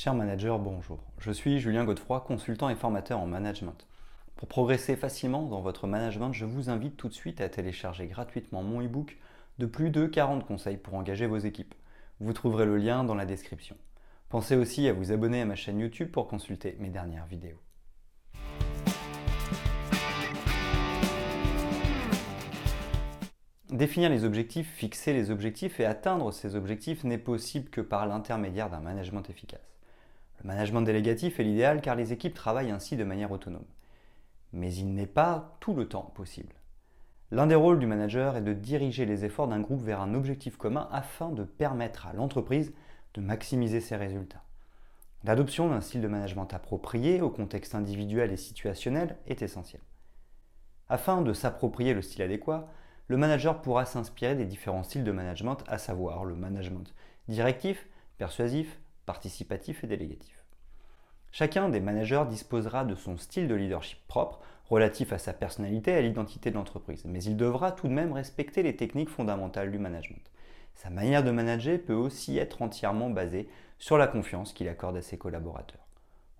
Cher manager, bonjour. Je suis Julien Godefroy, consultant et formateur en management. Pour progresser facilement dans votre management, je vous invite tout de suite à télécharger gratuitement mon e-book de plus de 40 conseils pour engager vos équipes. Vous trouverez le lien dans la description. Pensez aussi à vous abonner à ma chaîne YouTube pour consulter mes dernières vidéos. Définir les objectifs, fixer les objectifs et atteindre ces objectifs n'est possible que par l'intermédiaire d'un management efficace. Le management délégatif est l'idéal car les équipes travaillent ainsi de manière autonome. Mais il n'est pas tout le temps possible. L'un des rôles du manager est de diriger les efforts d'un groupe vers un objectif commun afin de permettre à l'entreprise de maximiser ses résultats. L'adoption d'un style de management approprié au contexte individuel et situationnel est essentielle. Afin de s'approprier le style adéquat, le manager pourra s'inspirer des différents styles de management, à savoir le management directif, persuasif, participatif et délégatif. Chacun des managers disposera de son style de leadership propre, relatif à sa personnalité et à l'identité de l'entreprise, mais il devra tout de même respecter les techniques fondamentales du management. Sa manière de manager peut aussi être entièrement basée sur la confiance qu'il accorde à ses collaborateurs.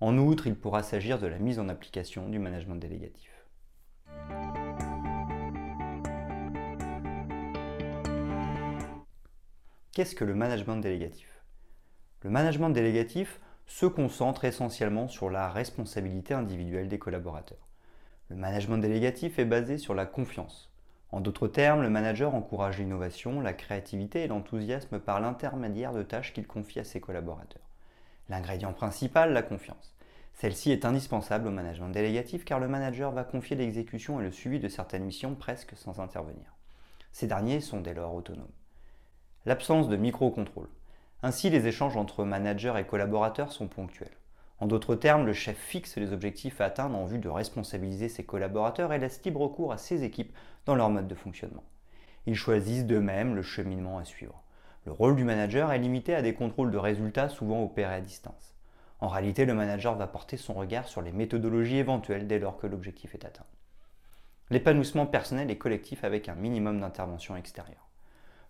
En outre, il pourra s'agir de la mise en application du management délégatif. Qu'est-ce que le management délégatif? Le management délégatif se concentre essentiellement sur la responsabilité individuelle des collaborateurs. Le management délégatif est basé sur la confiance. En d'autres termes, le manager encourage l'innovation, la créativité et l'enthousiasme par l'intermédiaire de tâches qu'il confie à ses collaborateurs. L'ingrédient principal, la confiance. Celle-ci est indispensable au management délégatif car le manager va confier l'exécution et le suivi de certaines missions presque sans intervenir. Ces derniers sont dès lors autonomes. L'absence de micro-contrôle. Ainsi, les échanges entre managers et collaborateurs sont ponctuels. En d'autres termes, le chef fixe les objectifs à atteindre en vue de responsabiliser ses collaborateurs et laisse libre cours à ses équipes dans leur mode de fonctionnement. Ils choisissent d'eux-mêmes le cheminement à suivre. Le rôle du manager est limité à des contrôles de résultats souvent opérés à distance. En réalité, le manager va porter son regard sur les méthodologies éventuelles dès lors que l'objectif est atteint. L'épanouissement personnel et collectif avec un minimum d'intervention extérieure.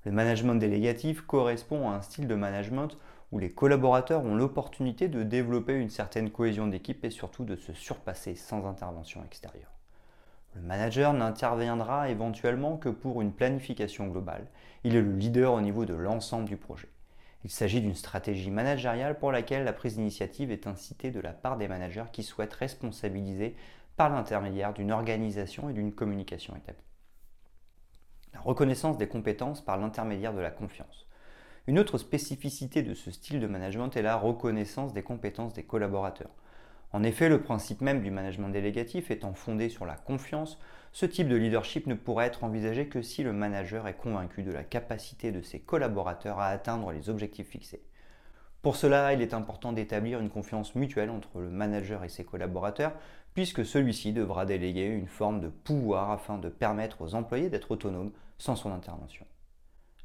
Le management délégatif correspond à un style de management où les collaborateurs ont l'opportunité de développer une certaine cohésion d'équipe et surtout de se surpasser sans intervention extérieure. Le manager n'interviendra éventuellement que pour une planification globale. Il est le leader au niveau de l'ensemble du projet. Il s'agit d'une stratégie managériale pour laquelle la prise d'initiative est incitée de la part des managers qui souhaitent responsabiliser par l'intermédiaire d'une organisation et d'une communication établie la reconnaissance des compétences par l'intermédiaire de la confiance. Une autre spécificité de ce style de management est la reconnaissance des compétences des collaborateurs. En effet, le principe même du management délégatif étant fondé sur la confiance, ce type de leadership ne pourrait être envisagé que si le manager est convaincu de la capacité de ses collaborateurs à atteindre les objectifs fixés. Pour cela, il est important d'établir une confiance mutuelle entre le manager et ses collaborateurs, puisque celui-ci devra déléguer une forme de pouvoir afin de permettre aux employés d'être autonomes sans son intervention.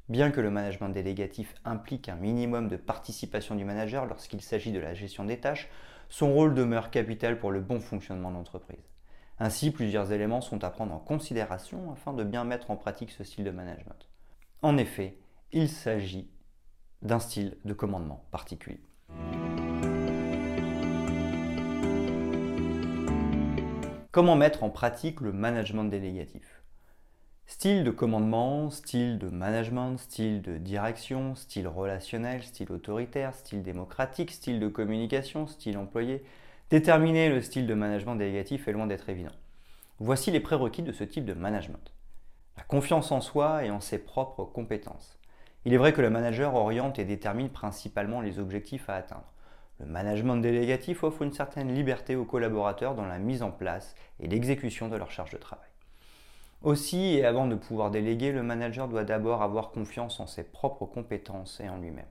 Bien que le management délégatif implique un minimum de participation du manager lorsqu'il s'agit de la gestion des tâches, son rôle demeure capital pour le bon fonctionnement de l'entreprise. Ainsi, plusieurs éléments sont à prendre en considération afin de bien mettre en pratique ce style de management. En effet, il s'agit d'un style de commandement particulier. Comment mettre en pratique le management délégatif Style de commandement, style de management, style de direction, style relationnel, style autoritaire, style démocratique, style de communication, style employé. Déterminer le style de management délégatif est loin d'être évident. Voici les prérequis de ce type de management. La confiance en soi et en ses propres compétences. Il est vrai que le manager oriente et détermine principalement les objectifs à atteindre. Le management délégatif offre une certaine liberté aux collaborateurs dans la mise en place et l'exécution de leur charge de travail. Aussi, et avant de pouvoir déléguer, le manager doit d'abord avoir confiance en ses propres compétences et en lui-même.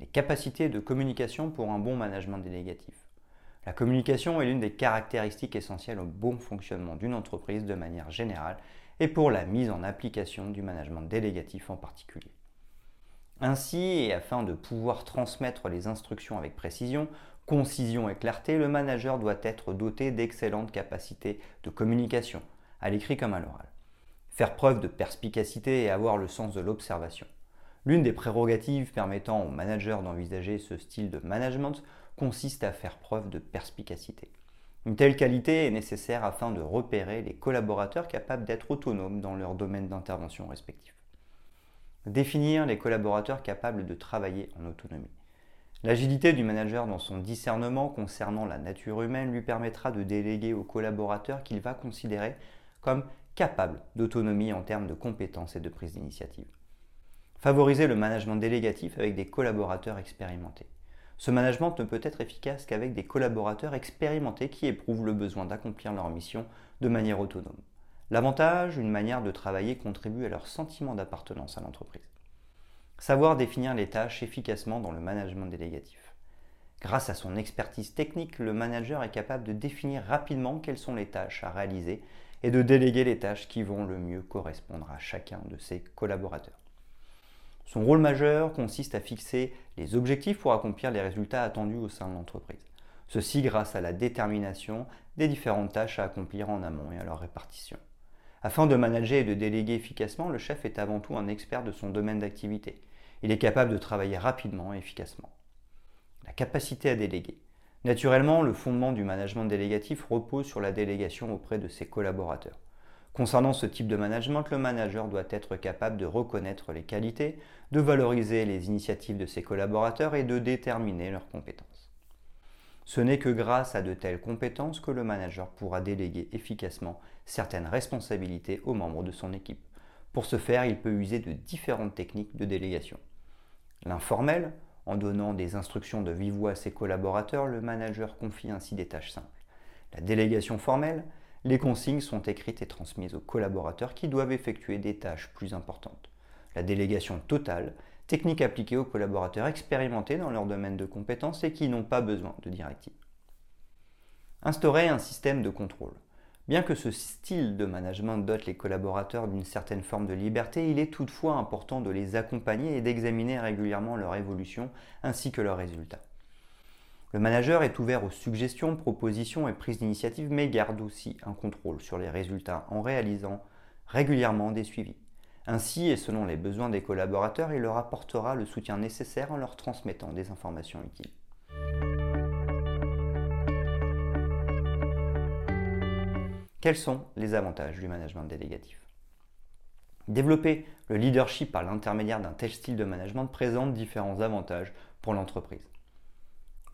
Les capacités de communication pour un bon management délégatif. La communication est l'une des caractéristiques essentielles au bon fonctionnement d'une entreprise de manière générale et pour la mise en application du management délégatif en particulier. Ainsi, et afin de pouvoir transmettre les instructions avec précision, concision et clarté, le manager doit être doté d'excellentes capacités de communication, à l'écrit comme à l'oral. Faire preuve de perspicacité et avoir le sens de l'observation. L'une des prérogatives permettant aux managers d'envisager ce style de management consiste à faire preuve de perspicacité. Une telle qualité est nécessaire afin de repérer les collaborateurs capables d'être autonomes dans leur domaine d'intervention respectif. Définir les collaborateurs capables de travailler en autonomie. L'agilité du manager dans son discernement concernant la nature humaine lui permettra de déléguer aux collaborateurs qu'il va considérer comme capables d'autonomie en termes de compétences et de prise d'initiative. Favoriser le management délégatif avec des collaborateurs expérimentés. Ce management ne peut être efficace qu'avec des collaborateurs expérimentés qui éprouvent le besoin d'accomplir leur mission de manière autonome. L'avantage, une manière de travailler contribue à leur sentiment d'appartenance à l'entreprise. Savoir définir les tâches efficacement dans le management délégatif. Grâce à son expertise technique, le manager est capable de définir rapidement quelles sont les tâches à réaliser et de déléguer les tâches qui vont le mieux correspondre à chacun de ses collaborateurs. Son rôle majeur consiste à fixer les objectifs pour accomplir les résultats attendus au sein de l'entreprise. Ceci grâce à la détermination des différentes tâches à accomplir en amont et à leur répartition. Afin de manager et de déléguer efficacement, le chef est avant tout un expert de son domaine d'activité. Il est capable de travailler rapidement et efficacement. La capacité à déléguer. Naturellement, le fondement du management délégatif repose sur la délégation auprès de ses collaborateurs. Concernant ce type de management, le manager doit être capable de reconnaître les qualités, de valoriser les initiatives de ses collaborateurs et de déterminer leurs compétences. Ce n'est que grâce à de telles compétences que le manager pourra déléguer efficacement certaines responsabilités aux membres de son équipe. Pour ce faire, il peut user de différentes techniques de délégation. L'informel, en donnant des instructions de vive à ses collaborateurs, le manager confie ainsi des tâches simples. La délégation formelle, les consignes sont écrites et transmises aux collaborateurs qui doivent effectuer des tâches plus importantes. La délégation totale, technique appliquée aux collaborateurs expérimentés dans leur domaine de compétences et qui n'ont pas besoin de directives. Instaurer un système de contrôle. Bien que ce style de management dote les collaborateurs d'une certaine forme de liberté, il est toutefois important de les accompagner et d'examiner régulièrement leur évolution ainsi que leurs résultats. Le manager est ouvert aux suggestions, propositions et prises d'initiative, mais garde aussi un contrôle sur les résultats en réalisant régulièrement des suivis. Ainsi, et selon les besoins des collaborateurs, il leur apportera le soutien nécessaire en leur transmettant des informations utiles. Quels sont les avantages du management délégatif Développer le leadership par l'intermédiaire d'un tel style de management présente différents avantages pour l'entreprise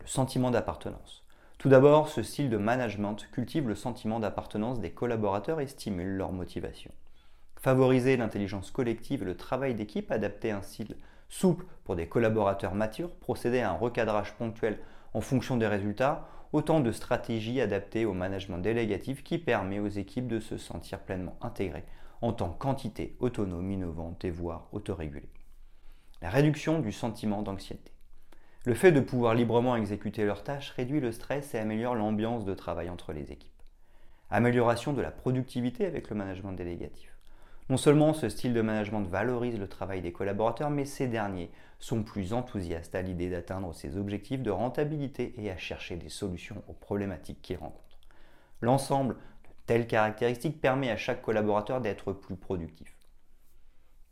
le sentiment d'appartenance. Tout d'abord, ce style de management cultive le sentiment d'appartenance des collaborateurs et stimule leur motivation. Favoriser l'intelligence collective et le travail d'équipe, adapter un style souple pour des collaborateurs matures, procéder à un recadrage ponctuel en fonction des résultats, autant de stratégies adaptées au management délégatif qui permet aux équipes de se sentir pleinement intégrées en tant qu'entité autonome, innovante et voire autorégulée. La réduction du sentiment d'anxiété. Le fait de pouvoir librement exécuter leurs tâches réduit le stress et améliore l'ambiance de travail entre les équipes. Amélioration de la productivité avec le management délégatif. Non seulement ce style de management valorise le travail des collaborateurs, mais ces derniers sont plus enthousiastes à l'idée d'atteindre ces objectifs de rentabilité et à chercher des solutions aux problématiques qu'ils rencontrent. L'ensemble de telles caractéristiques permet à chaque collaborateur d'être plus productif.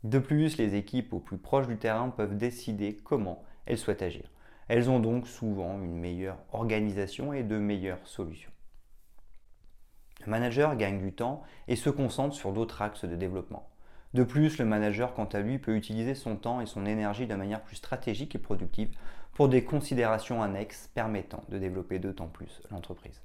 De plus, les équipes au plus proche du terrain peuvent décider comment elles souhaitent agir. Elles ont donc souvent une meilleure organisation et de meilleures solutions. Le manager gagne du temps et se concentre sur d'autres axes de développement. De plus, le manager, quant à lui, peut utiliser son temps et son énergie de manière plus stratégique et productive pour des considérations annexes permettant de développer d'autant plus l'entreprise.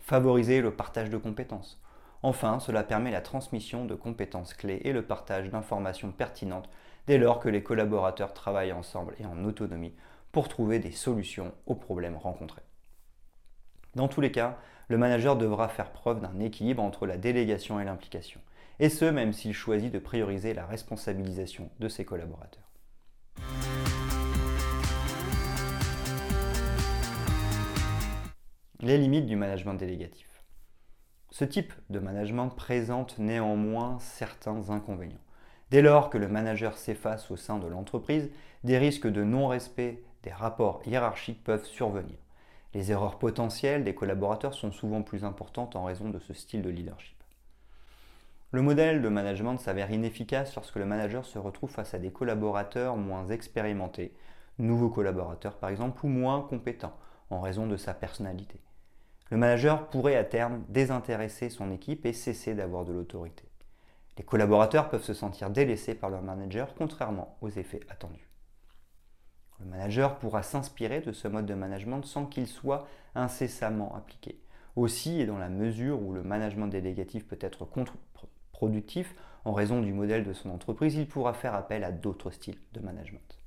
Favoriser le partage de compétences. Enfin, cela permet la transmission de compétences clés et le partage d'informations pertinentes dès lors que les collaborateurs travaillent ensemble et en autonomie pour trouver des solutions aux problèmes rencontrés. Dans tous les cas, le manager devra faire preuve d'un équilibre entre la délégation et l'implication, et ce même s'il choisit de prioriser la responsabilisation de ses collaborateurs. Les limites du management délégatif. Ce type de management présente néanmoins certains inconvénients. Dès lors que le manager s'efface au sein de l'entreprise, des risques de non-respect des rapports hiérarchiques peuvent survenir. Les erreurs potentielles des collaborateurs sont souvent plus importantes en raison de ce style de leadership. Le modèle de management s'avère inefficace lorsque le manager se retrouve face à des collaborateurs moins expérimentés, nouveaux collaborateurs par exemple, ou moins compétents en raison de sa personnalité. Le manager pourrait à terme désintéresser son équipe et cesser d'avoir de l'autorité. Les collaborateurs peuvent se sentir délaissés par leur manager contrairement aux effets attendus. Le manager pourra s'inspirer de ce mode de management sans qu'il soit incessamment appliqué. Aussi, et dans la mesure où le management délégatif peut être contre-productif en raison du modèle de son entreprise, il pourra faire appel à d'autres styles de management.